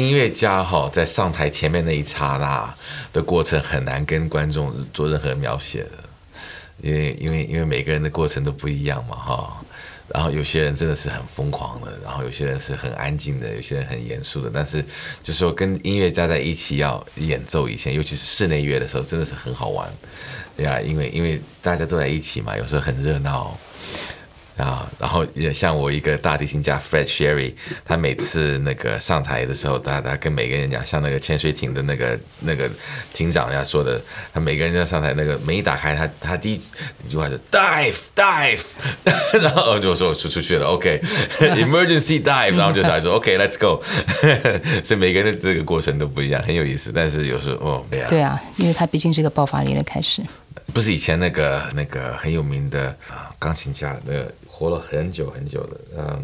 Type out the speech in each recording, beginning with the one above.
音乐家哈在上台前面那一刹那的过程很难跟观众做任何描写的，因为因为因为每个人的过程都不一样嘛哈。然后有些人真的是很疯狂的，然后有些人是很安静的，有些人很严肃的。但是就说跟音乐家在一起要演奏以前，尤其是室内乐的时候，真的是很好玩呀，因为因为大家都在一起嘛，有时候很热闹。啊，然后也像我一个大提琴家 Fred Sherry，他每次那个上台的时候，他他跟每个人讲，像那个潜水艇的那个那个艇长要说的，他每个人要上台，那个门一打开，他他第一句话就 dive dive，然后就说我出出去了，OK，emergency dive，然后就来说 OK，let's go，所以每个人的这个过程都不一样，很有意思。但是有时候哦，对啊，对啊，因为他毕竟是一个爆发力的开始。不是以前那个那个很有名的啊钢琴家，那个活了很久很久的，嗯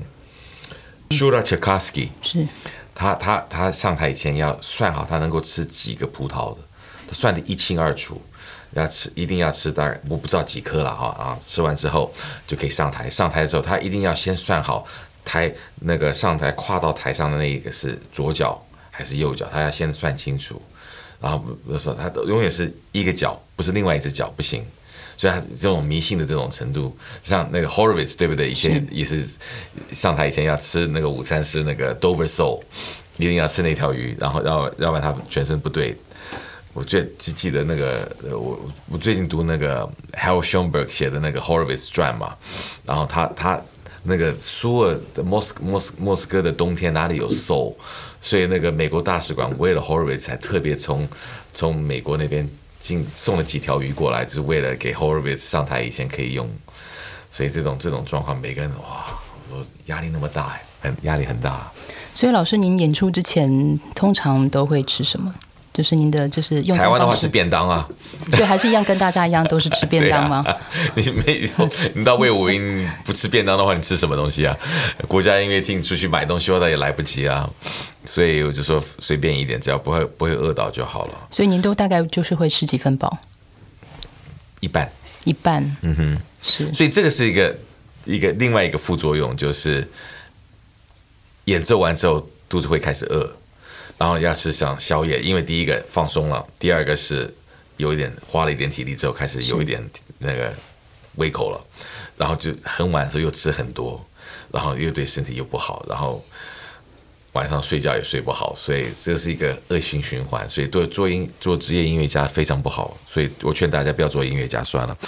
s h u r a c h e k o w s k y 是，他他他上台以前要算好他能够吃几个葡萄的，他算得一清二楚，要吃一定要吃当然我不知道几颗了哈啊，吃完之后就可以上台，上台之后他一定要先算好台那个上台跨到台上的那一个是左脚还是右脚，他要先算清楚。然后不是他永远是一个脚，不是另外一只脚不行，所以他这种迷信的这种程度，像那个 Horowitz 对不对？以前也是上台以前要吃那个午餐是那个 Dover sole，一定要吃那条鱼，然后要要不然他全身不对。我最记记得那个我我最近读那个 Hal Schoenberg 写的那个 Horowitz 传嘛，然后他他那个苏尔的莫斯莫斯莫斯科的冬天哪里有 sole？所以那个美国大使馆为了 Horowitz 才特别从从美国那边进送了几条鱼过来，就是为了给 Horowitz 上台以前可以用。所以这种这种状况，每个人哇，我压力那么大，很压力很大。所以老师，您演出之前通常都会吃什么？就是您的，就是用台湾的话吃便当啊，对，还是一样跟大家一样都是吃便当吗？你没有你到魏武英不吃便当的话，你吃什么东西啊？国家音乐厅出去买东西，话也来不及啊，所以我就说随便一点，只要不会不会饿到就好了。所以您都大概就是会吃几分饱？一半，一半，嗯哼，是。所以这个是一个一个另外一个副作用，就是演奏完之后肚子会开始饿。然后要吃想宵夜，因为第一个放松了，第二个是有一点花了一点体力之后开始有一点那个胃口了，然后就很晚的时候又吃很多，然后又对身体又不好，然后晚上睡觉也睡不好，所以这是一个恶性循环，所以对做音做职业音乐家非常不好，所以我劝大家不要做音乐家算了。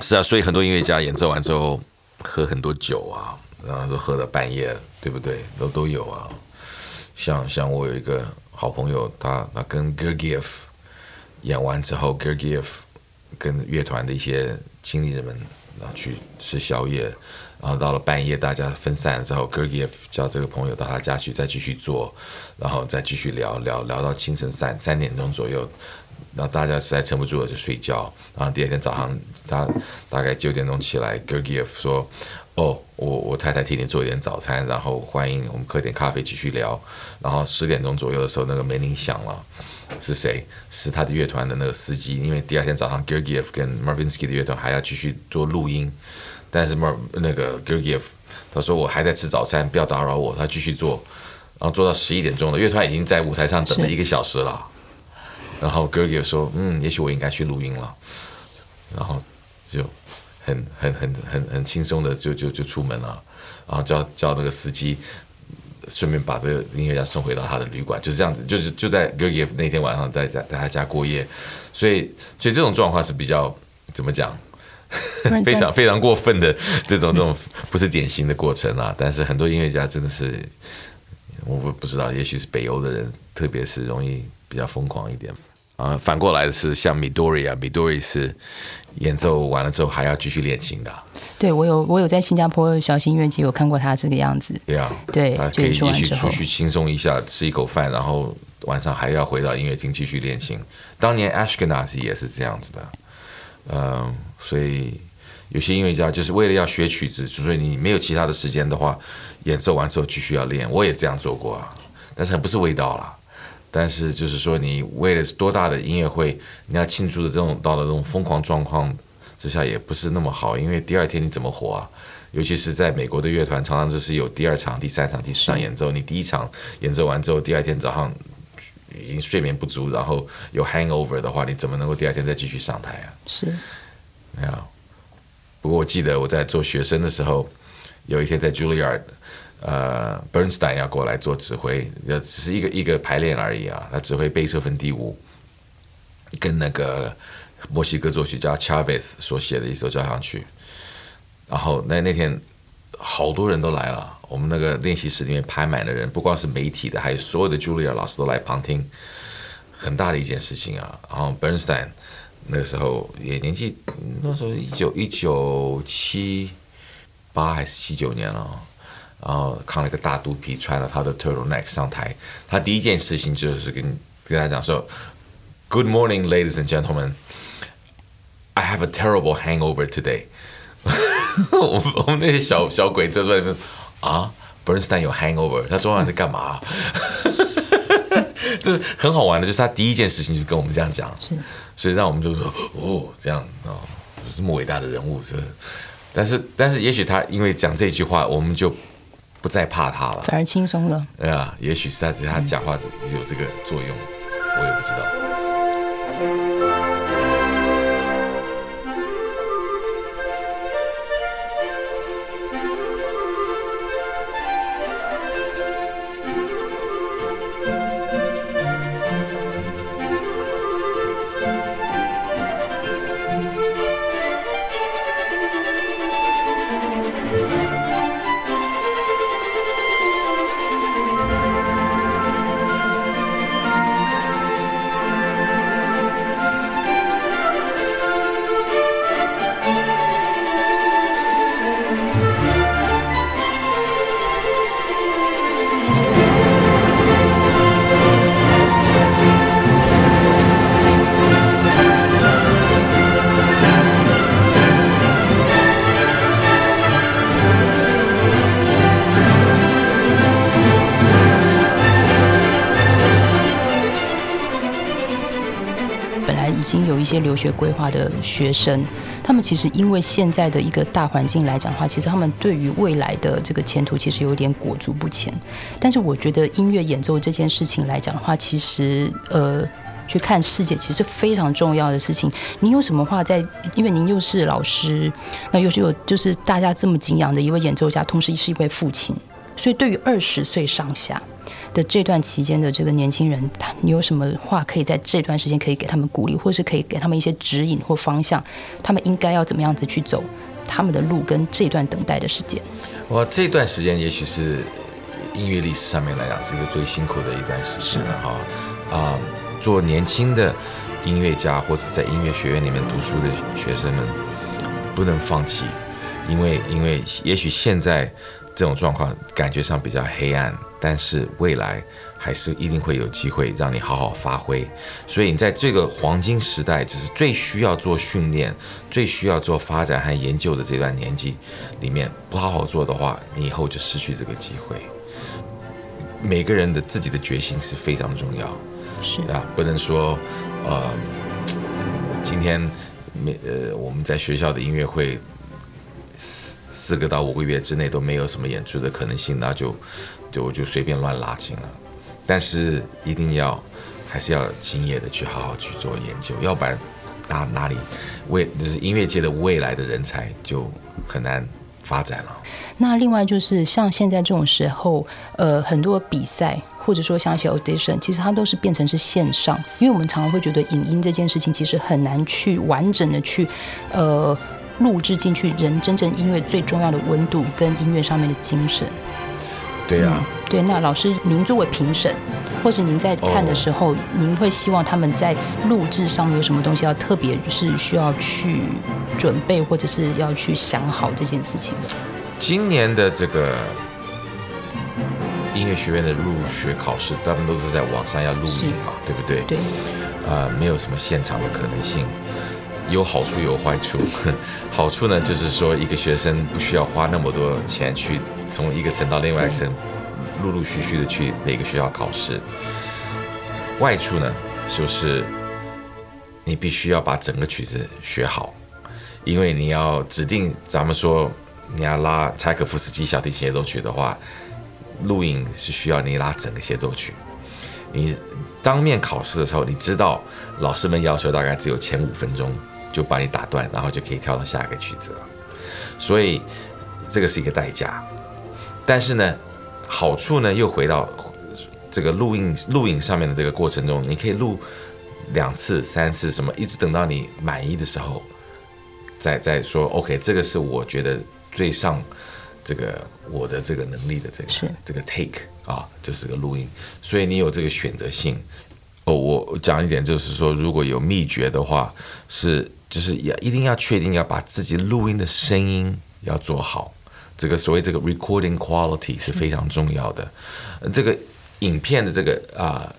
是啊，所以很多音乐家演奏完之后喝很多酒啊，然后都喝到半夜，对不对？都都有啊。像像我有一个好朋友，他他跟 Gergiev 演完之后，Gergiev 跟乐团的一些经理人们然后去吃宵夜，然后到了半夜大家分散了之后，Gergiev 叫这个朋友到他家去再继续做，然后再继续聊聊聊到清晨三三点钟左右，然后大家实在撑不住了就睡觉，然后第二天早上他大概九点钟起来，Gergiev 说。哦，我我太太替你做一点早餐，然后欢迎我们喝点咖啡继续聊。然后十点钟左右的时候，那个门铃响了，是谁？是他的乐团的那个司机。因为第二天早上 Gergiev 跟 Marvinsky 的乐团还要继续做录音，但是 Mar 那个 Gergiev 他说我还在吃早餐，不要打扰我。他继续做，然后做到十一点钟了，乐团已经在舞台上等了一个小时了。然后 Gergiev 说：“嗯，也许我应该去录音了。”然后就。很很很很很轻松的就就就出门了，然后叫叫那个司机顺便把这个音乐家送回到他的旅馆，就是这样子，就是就在 g e r g i e v 那天晚上在在在他家过夜，所以所以这种状况是比较怎么讲，非常非常过分的这种这种不是典型的过程啊，但是很多音乐家真的是我不不知道，也许是北欧的人，特别是容易比较疯狂一点。啊，反过来的是像米多瑞啊，米多瑞是演奏完了之后还要继续练琴的。对，我有我有在新加坡小型音乐节有看过他这个样子。对啊，对，可以也许出去轻松一下，吃一口饭，然后晚上还要回到音乐厅继续练琴。当年 Ashkenazi 也是这样子的，嗯，所以有些音乐家就是为了要学曲子，所以你没有其他的时间的话，演奏完之后继续要练。我也这样做过啊，但是不是味道了。但是就是说，你为了多大的音乐会，你要庆祝的这种到了这种疯狂状况之下，也不是那么好，因为第二天你怎么活啊？尤其是在美国的乐团，常常就是有第二场、第三场、第四场演奏。你第一场演奏完之后，第二天早上已经睡眠不足，然后有 hangover 的话，你怎么能够第二天再继续上台啊？是，没有。不过我记得我在做学生的时候，有一天在 Juilliard，呃，Bernstein 要过来做指挥，呃，只是一个一个排练而已啊。他指挥贝瑟芬第五，跟那个墨西哥作曲家 Chavez 所写的一首交响曲。然后那那天好多人都来了，我们那个练习室里面排满了人，不光是媒体的，还有所有的 Julia 老师都来旁听，很大的一件事情啊。然后 Bernstein。那个时候也年纪，那时候一九一九七八还是七九年了，然后扛了一个大肚皮，穿了他的 turtleneck 上台。他第一件事情就是跟跟大家讲说：“Good morning, ladies and gentlemen. I have a terrible hangover today.” 我们我们那些小小鬼在那边啊，Bernstein 有 hangover，他昨晚在干嘛？这是很好玩的，就是他第一件事情就跟我们这样讲。是。所以让我们就说哦，这样哦，这么伟大的人物是，但是但是也许他因为讲这句话，我们就不再怕他了，反而轻松了。对啊，也许是他他讲话有这个作用，我也不知道。经有一些留学规划的学生，他们其实因为现在的一个大环境来讲的话，其实他们对于未来的这个前途其实有点裹足不前。但是我觉得音乐演奏这件事情来讲的话，其实呃，去看世界其实非常重要的事情。您有什么话在？因为您又是老师，那又是有就是大家这么敬仰的一位演奏家，同时是一位父亲，所以对于二十岁上下。的这段期间的这个年轻人，他你有什么话可以在这段时间可以给他们鼓励，或是可以给他们一些指引或方向？他们应该要怎么样子去走他们的路，跟这段等待的时间？我这段时间也许是音乐历史上面来讲是一个最辛苦的一段时间了哈啊！做年轻的音乐家或者在音乐学院里面读书的学生们，不能放弃，因为因为也许现在。这种状况感觉上比较黑暗，但是未来还是一定会有机会让你好好发挥。所以你在这个黄金时代，就是最需要做训练、最需要做发展和研究的这段年纪里面，不好好做的话，你以后就失去这个机会。每个人的自己的决心是非常重要，是啊，不能说呃，今天没呃，我们在学校的音乐会。四个到五个月之内都没有什么演出的可能性，那就就就随便乱拉琴了。但是一定要还是要敬业的去好好去做研究，要不然哪哪里未就是音乐界的未来的人才就很难发展了。那另外就是像现在这种时候，呃，很多比赛或者说像一些 audition，其实它都是变成是线上，因为我们常常会觉得影音这件事情其实很难去完整的去呃。录制进去，人真正音乐最重要的温度跟音乐上面的精神。对啊，对。那老师，您作为评审，或是您在看的时候，您会希望他们在录制上面有什么东西要特别是需要去准备，或者是要去想好这件事情的？今年的这个音乐学院的入学考试，大部分都是在网上要录音嘛，对不对？对。啊，没有什么现场的可能性。有好处有坏处，好处呢就是说一个学生不需要花那么多钱去从一个层到另外一个层，陆陆续续的去每个学校考试。坏处呢就是你必须要把整个曲子学好，因为你要指定咱们说你要拉柴可夫斯基小提琴协奏曲的话，录影是需要你拉整个协奏曲。你当面考试的时候，你知道老师们要求大概只有前五分钟就把你打断，然后就可以跳到下一个曲子了。所以这个是一个代价。但是呢，好处呢又回到这个录音录影上面的这个过程中，你可以录两次、三次，什么一直等到你满意的时候，再再说 OK，这个是我觉得最上这个我的这个能力的这个这个 take 啊，就是个录音，所以你有这个选择性。哦，我讲一点就是说，如果有秘诀的话，是就是也一定要确定要把自己录音的声音要做好。这个所谓这个 recording quality 是非常重要的，这个影片的这个啊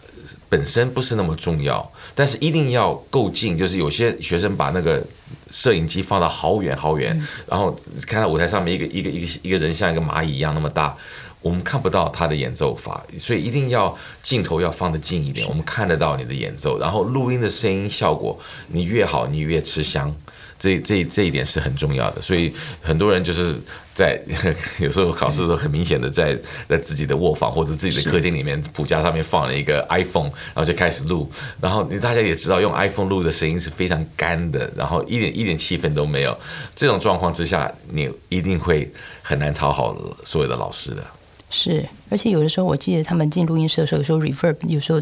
本身不是那么重要，但是一定要够近。就是有些学生把那个摄影机放到好远好远，然后看到舞台上面一个一个一个一个人像一个蚂蚁一样那么大，我们看不到他的演奏法，所以一定要镜头要放得近一点，我们看得到你的演奏，然后录音的声音效果你越好，你越吃香。这这这一点是很重要的，所以很多人就是在 有时候考试的时候，很明显的在在自己的卧房或者自己的客厅里面谱架上面放了一个 iPhone，然后就开始录，然后你大家也知道，用 iPhone 录的声音是非常干的，然后一点一点气氛都没有。这种状况之下，你一定会很难讨好所有的老师的。是，而且有的时候，我记得他们进录音室的时候，有时候 reverb 有时候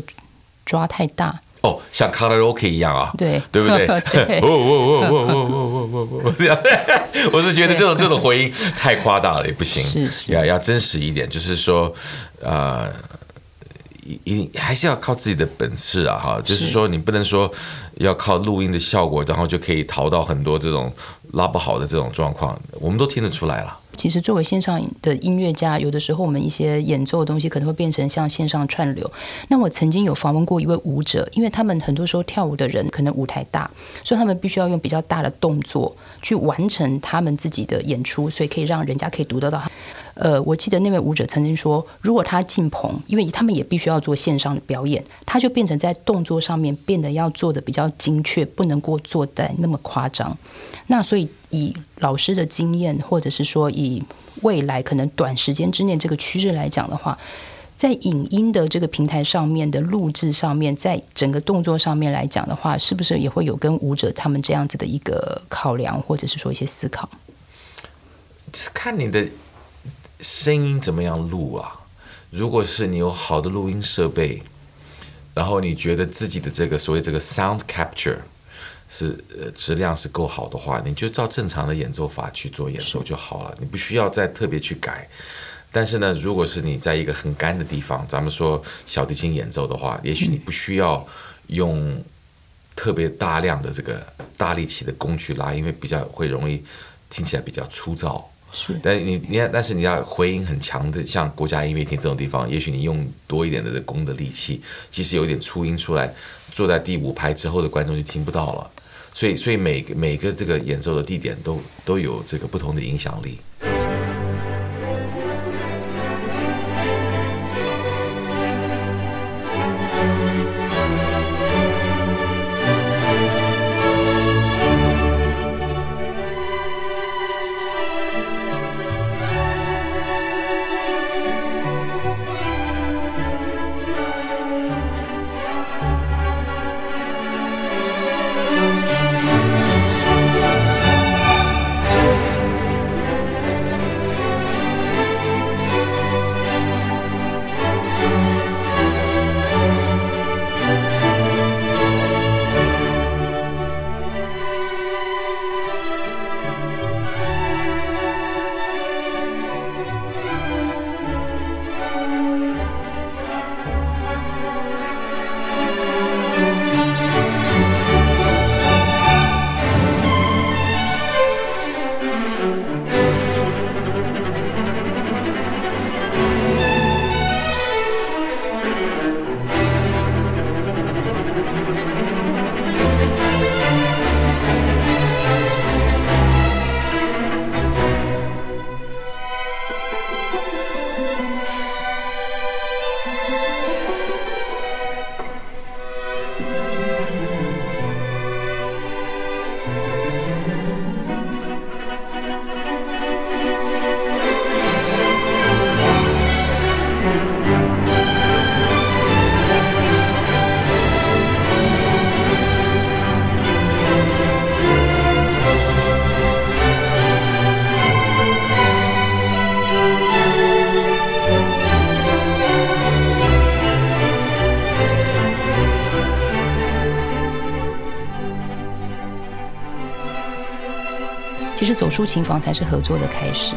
抓太大。哦，像卡拉 OK 一样啊，对，对不对？哦哦哦哦哦哦哦，这样，我是觉得这种这种回音太夸大了，也不行，是是，要要真实一点，就是说，呃，一一还是要靠自己的本事啊，哈，就是说你不能说要靠录音的效果，然后就可以逃到很多这种拉不好的这种状况，我们都听得出来了。其实，作为线上的音乐家，有的时候我们一些演奏的东西可能会变成像线上串流。那我曾经有访问过一位舞者，因为他们很多时候跳舞的人可能舞台大，所以他们必须要用比较大的动作去完成他们自己的演出，所以可以让人家可以读得到。呃，我记得那位舞者曾经说，如果他进棚，因为他们也必须要做线上的表演，他就变成在动作上面变得要做的比较精确，不能够做的那么夸张。那所以以老师的经验，或者是说以未来可能短时间之内这个趋势来讲的话，在影音的这个平台上面的录制上面，在整个动作上面来讲的话，是不是也会有跟舞者他们这样子的一个考量，或者是说一些思考？是看你的声音怎么样录啊？如果是你有好的录音设备，然后你觉得自己的这个所谓这个 sound capture。是呃质量是够好的话，你就照正常的演奏法去做演奏就好了，你不需要再特别去改。但是呢，如果是你在一个很干的地方，咱们说小提琴演奏的话，也许你不需要用特别大量的这个大力气的弓去拉，因为比较会容易听起来比较粗糙。是，但你你看，但是你要回音很强的，像国家音乐厅这种地方，也许你用多一点的这弓的力气，即使有点粗音出来，坐在第五排之后的观众就听不到了。所以，所以每个每个这个演奏的地点都都有这个不同的影响力。抒情房才是合作的开始。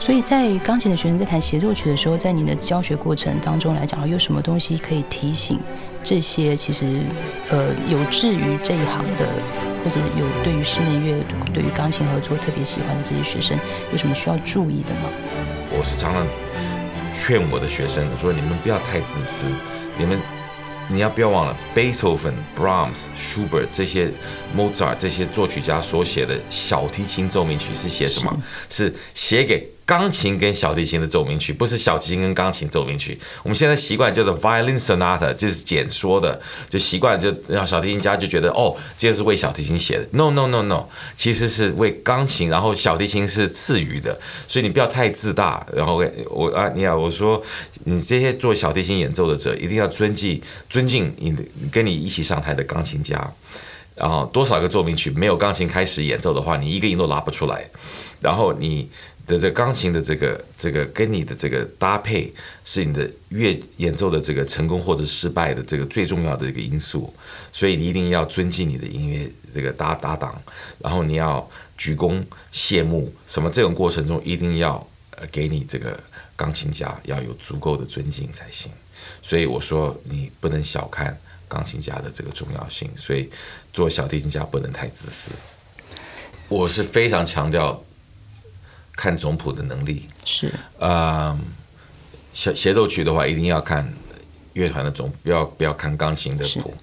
所以在钢琴的学生在弹协奏曲的时候，在你的教学过程当中来讲，有什么东西可以提醒这些其实呃有志于这一行的，或者有对于室内乐、对于钢琴合作特别喜欢的这些学生，有什么需要注意的吗？我是常常劝我的学生说：你们不要太自私，你们。你要不要忘了，Beethoven、Brahms、Schubert 这些 Mozart 这些作曲家所写的小提琴奏鸣曲是写什么？是写给。钢琴跟小提琴的奏鸣曲，不是小提琴跟钢琴奏鸣曲。我们现在习惯叫做 violin sonata，就是简说的，就习惯就让小提琴家就觉得哦，这是为小提琴写的。No no no no，其实是为钢琴，然后小提琴是次于的。所以你不要太自大。然后我啊，你好，我说你这些做小提琴演奏的者，一定要尊敬尊敬你跟你一起上台的钢琴家。然后多少个奏鸣曲没有钢琴开始演奏的话，你一个音都拉不出来。然后你。的这钢琴的这个这个跟你的这个搭配，是你的乐演奏的这个成功或者失败的这个最重要的一个因素，所以你一定要尊敬你的音乐这个搭搭档，然后你要鞠躬谢幕，什么这种过程中一定要呃给你这个钢琴家要有足够的尊敬才行。所以我说你不能小看钢琴家的这个重要性，所以做小提琴家不能太自私。我是非常强调。看总谱的能力是呃，协协奏曲的话，一定要看乐团的总，不要不要看钢琴的谱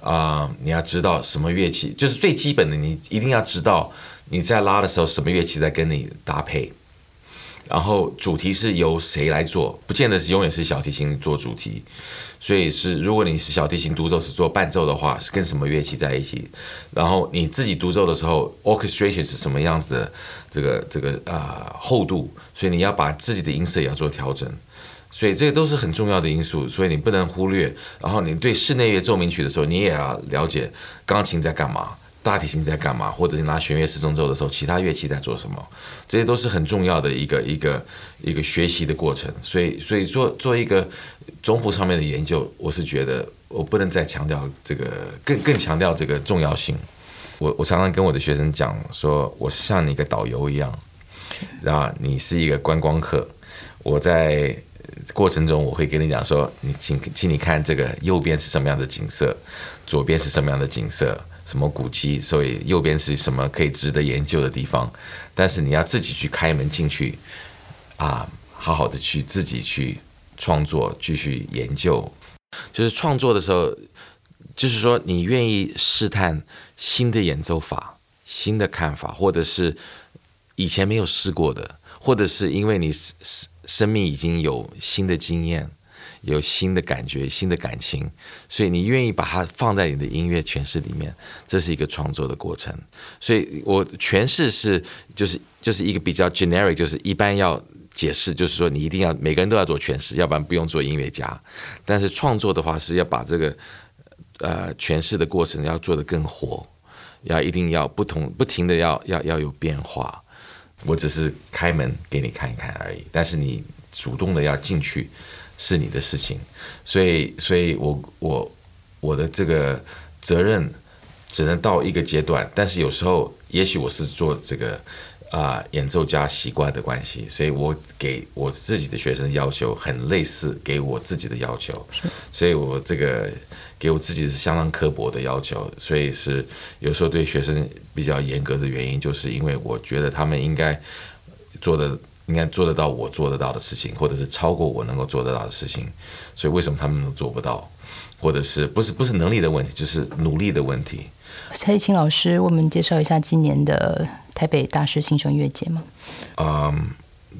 啊。你要知道什么乐器，就是最基本的，你一定要知道你在拉的时候什么乐器在跟你搭配。然后主题是由谁来做？不见得是永远是小提琴做主题，所以是如果你是小提琴独奏是做伴奏的话，是跟什么乐器在一起？然后你自己独奏的时候，orchestration 是什么样子的？这个这个啊厚度，所以你要把自己的音色也要做调整，所以这个都是很重要的因素，所以你不能忽略。然后你对室内乐奏鸣曲的时候，你也要了解钢琴在干嘛。大提琴在干嘛？或者是拿弦乐四重奏的时候，其他乐器在做什么？这些都是很重要的一个一个一个学习的过程。所以，所以做做一个总谱上面的研究，我是觉得我不能再强调这个，更更强调这个重要性。我我常常跟我的学生讲说，我是像你一个导游一样，啊，你是一个观光客。我在过程中我会跟你讲说，你请请你看这个右边是什么样的景色，左边是什么样的景色。什么古迹？所以右边是什么可以值得研究的地方？但是你要自己去开门进去，啊，好好的去自己去创作，继续研究。就是创作的时候，就是说你愿意试探新的演奏法、新的看法，或者是以前没有试过的，或者是因为你生生命已经有新的经验。有新的感觉、新的感情，所以你愿意把它放在你的音乐诠释里面，这是一个创作的过程。所以我诠释是就是就是一个比较 generic，就是一般要解释，就是说你一定要每个人都要做诠释，要不然不用做音乐家。但是创作的话是要把这个呃诠释的过程要做得更活，要一定要不同不停的要要要有变化。我只是开门给你看一看而已，但是你主动的要进去。是你的事情，所以，所以我我我的这个责任只能到一个阶段，但是有时候，也许我是做这个啊演奏家习惯的关系，所以我给我自己的学生要求很类似，给我自己的要求，所以我这个给我自己是相当刻薄的要求，所以是有时候对学生比较严格的原因，就是因为我觉得他们应该做的。应该做得到我做得到的事情，或者是超过我能够做得到的事情。所以为什么他们都做不到，或者是不是不是能力的问题，就是努力的问题。蔡以请老师为我们介绍一下今年的台北大师新生乐节吗？嗯，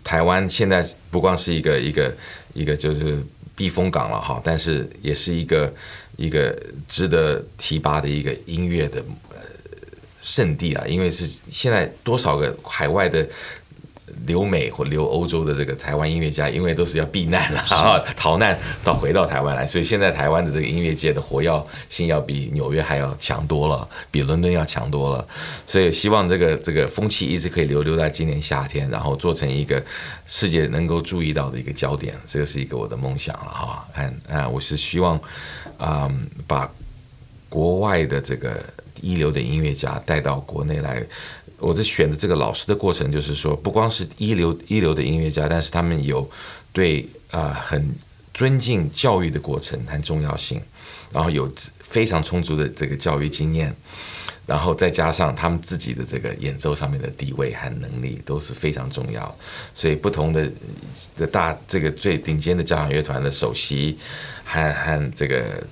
台湾现在不光是一个一个一个就是避风港了哈，但是也是一个一个值得提拔的一个音乐的圣地啊，因为是现在多少个海外的。留美或留欧洲的这个台湾音乐家，因为都是要避难了 啊，逃难到回到台湾来，所以现在台湾的这个音乐界的活跃性要比纽约还要强多了，比伦敦要强多了。所以希望这个这个风气一直可以留留在今年夏天，然后做成一个世界能够注意到的一个焦点。这个是一个我的梦想了哈。嗯啊，我是希望啊把国外的这个一流的音乐家带到国内来。我在选的这个老师的过程，就是说，不光是一流一流的音乐家，但是他们有对啊很尊敬教育的过程和重要性，然后有非常充足的这个教育经验，然后再加上他们自己的这个演奏上面的地位和能力都是非常重要，所以不同的的大这个最顶尖的交响乐团的首席和和这个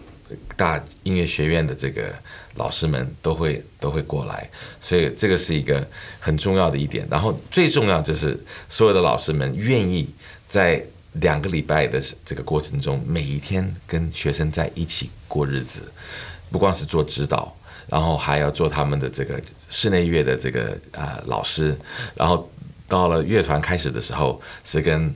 大音乐学院的这个老师们都会都会过来，所以这个是一个很重要的一点。然后最重要就是所有的老师们愿意在两个礼拜的这个过程中，每一天跟学生在一起过日子，不光是做指导，然后还要做他们的这个室内乐的这个啊老师，然后到了乐团开始的时候是跟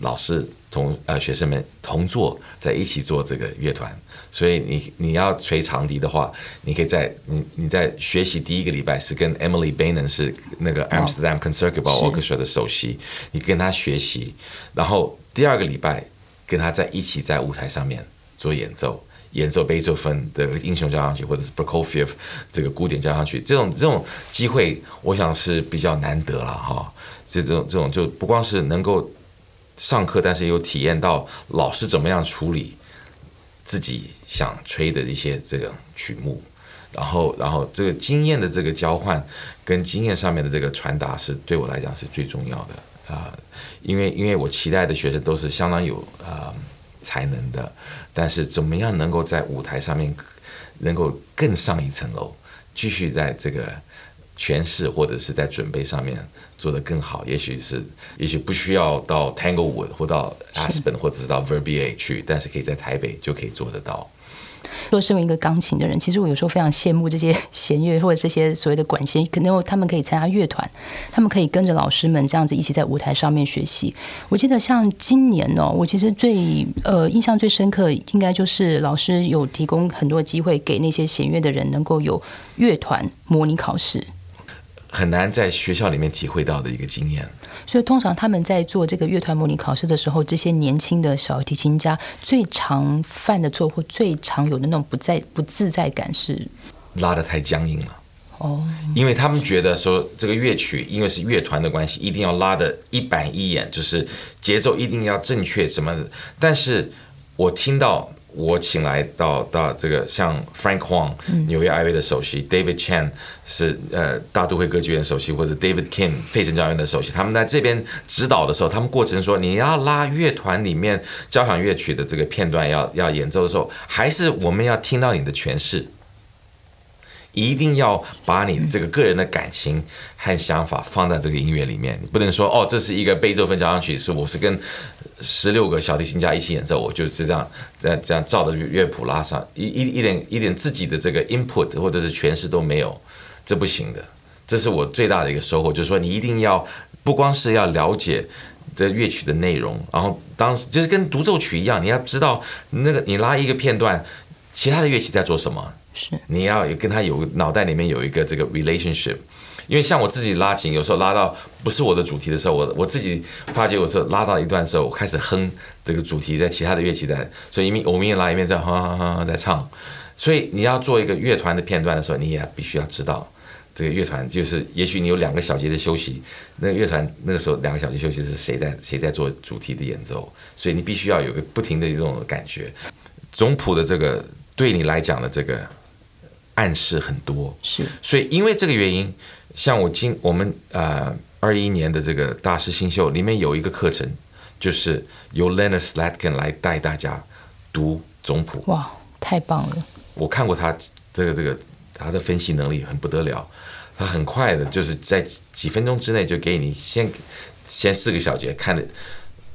老师同呃学生们同坐在一起做这个乐团，所以你你要吹长笛的话，你可以在你你在学习第一个礼拜是跟 Emily Bainen 是那个 Amsterdam Concertgebouw Orchestra 的首席，你跟他学习，然后第二个礼拜跟他在一起在舞台上面做演奏。演奏贝多芬的英雄交响曲，或者是 Prokofiev 这个古典交响曲，这种这种机会，我想是比较难得了哈。这种这种就不光是能够上课，但是又体验到老师怎么样处理自己想吹的一些这个曲目，然后然后这个经验的这个交换跟经验上面的这个传达，是对我来讲是最重要的啊。因为因为我期待的学生都是相当有啊。才能的，但是怎么样能够在舞台上面能够更上一层楼，继续在这个诠释或者是在准备上面做得更好？也许是，也许不需要到 Tanglewood 或到 Aspen 或者是到 Verbier 去，但是可以在台北就可以做得到。说身为一个钢琴的人，其实我有时候非常羡慕这些弦乐或者这些所谓的管弦，可能他们可以参加乐团，他们可以跟着老师们这样子一起在舞台上面学习。我记得像今年哦，我其实最呃印象最深刻，应该就是老师有提供很多机会给那些弦乐的人，能够有乐团模拟考试。很难在学校里面体会到的一个经验，所以通常他们在做这个乐团模拟考试的时候，这些年轻的小提琴家最常犯的错或最常有的那种不在不自在感是？拉的太僵硬了。哦，因为他们觉得说这个乐曲因为是乐团的关系，一定要拉的一板一眼，就是节奏一定要正确什么的，但是我听到。我请来到到这个像 Frank Huang 纽约爱乐的首席，David Chan 是呃大都会歌剧院首席，或者 David Kim 费城交响乐的首席，他们在这边指导的时候，他们过程说你要拉乐团里面交响乐曲的这个片段要要演奏的时候，还是我们要听到你的诠释。一定要把你这个个人的感情和想法放在这个音乐里面，你不能说哦，这是一个贝多芬交响曲，是我是跟十六个小提琴家一起演奏，我就是这样这样这样照着乐谱拉上，一一一点一点自己的这个 input 或者是诠释都没有，这不行的。这是我最大的一个收获，就是说你一定要不光是要了解这乐曲的内容，然后当时就是跟独奏曲一样，你要知道那个你拉一个片段，其他的乐器在做什么。是，你要有跟他有脑袋里面有一个这个 relationship，因为像我自己拉琴，有时候拉到不是我的主题的时候，我我自己发觉有时候拉到一段时候，我开始哼这个主题，在其他的乐器在，所以一面我们也拉一面在哼哼哼哼在唱，所以你要做一个乐团的片段的时候，你也必须要知道这个乐团就是，也许你有两个小节的休息，那个乐团那个时候两个小节休息是谁在谁在做主题的演奏，所以你必须要有个不停的一种感觉，总谱的这个对你来讲的这个。暗示很多，是，所以因为这个原因，像我今我们呃二一年的这个大师新秀里面有一个课程，就是由 Leonard Slatkin 来带大家读总谱。哇，太棒了！我看过他这个这个他的分析能力很不得了，他很快的就是在几分钟之内就给你先先四个小节看的，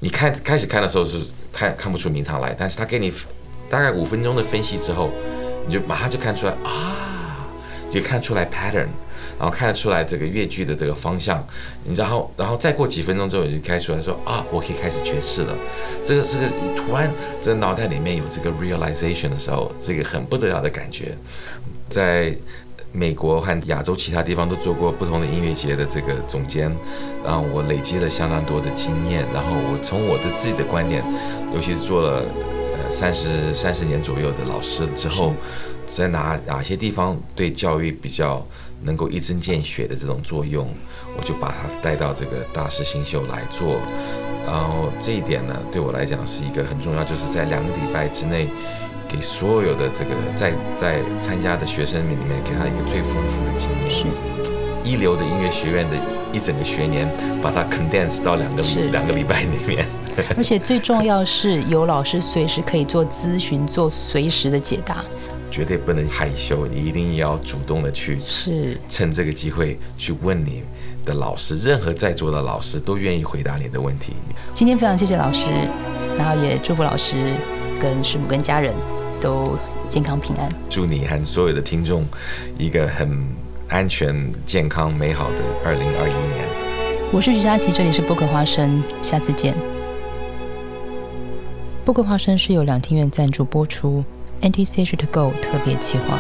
你看开始看的时候是看看不出名堂来，但是他给你大概五分钟的分析之后。你就马上就看出来啊，就看出来 pattern，然后看得出来这个乐句的这个方向，你然后然后再过几分钟之后，你就开出来说啊，我可以开始诠释了。这个是个突然这个脑袋里面有这个 realization 的时候，这个很不得了的感觉。在美国和亚洲其他地方都做过不同的音乐节的这个总监，然后我累积了相当多的经验，然后我从我的自己的观点，尤其是做了。三十三十年左右的老师之后，在哪哪些地方对教育比较能够一针见血的这种作用，我就把他带到这个大师新秀来做。然后这一点呢，对我来讲是一个很重要，就是在两个礼拜之内，给所有的这个在在参加的学生里面，给他一个最丰富的经验。是一流的音乐学院的一整个学年，把它 condense 到两个是两个礼拜里面。而且最重要是有老师随时可以做咨询，做随时的解答。绝对不能害羞，你一定要主动的去是趁这个机会去问你的老师，任何在座的老师都愿意回答你的问题。今天非常谢谢老师，然后也祝福老师跟师母跟家人都健康平安。祝你和所有的听众一个很安全、健康、美好的二零二一年。我是徐佳琪，这里是播客花生，下次见。播客花生是由两厅院赞助播出，NTCH To Go 特别企划。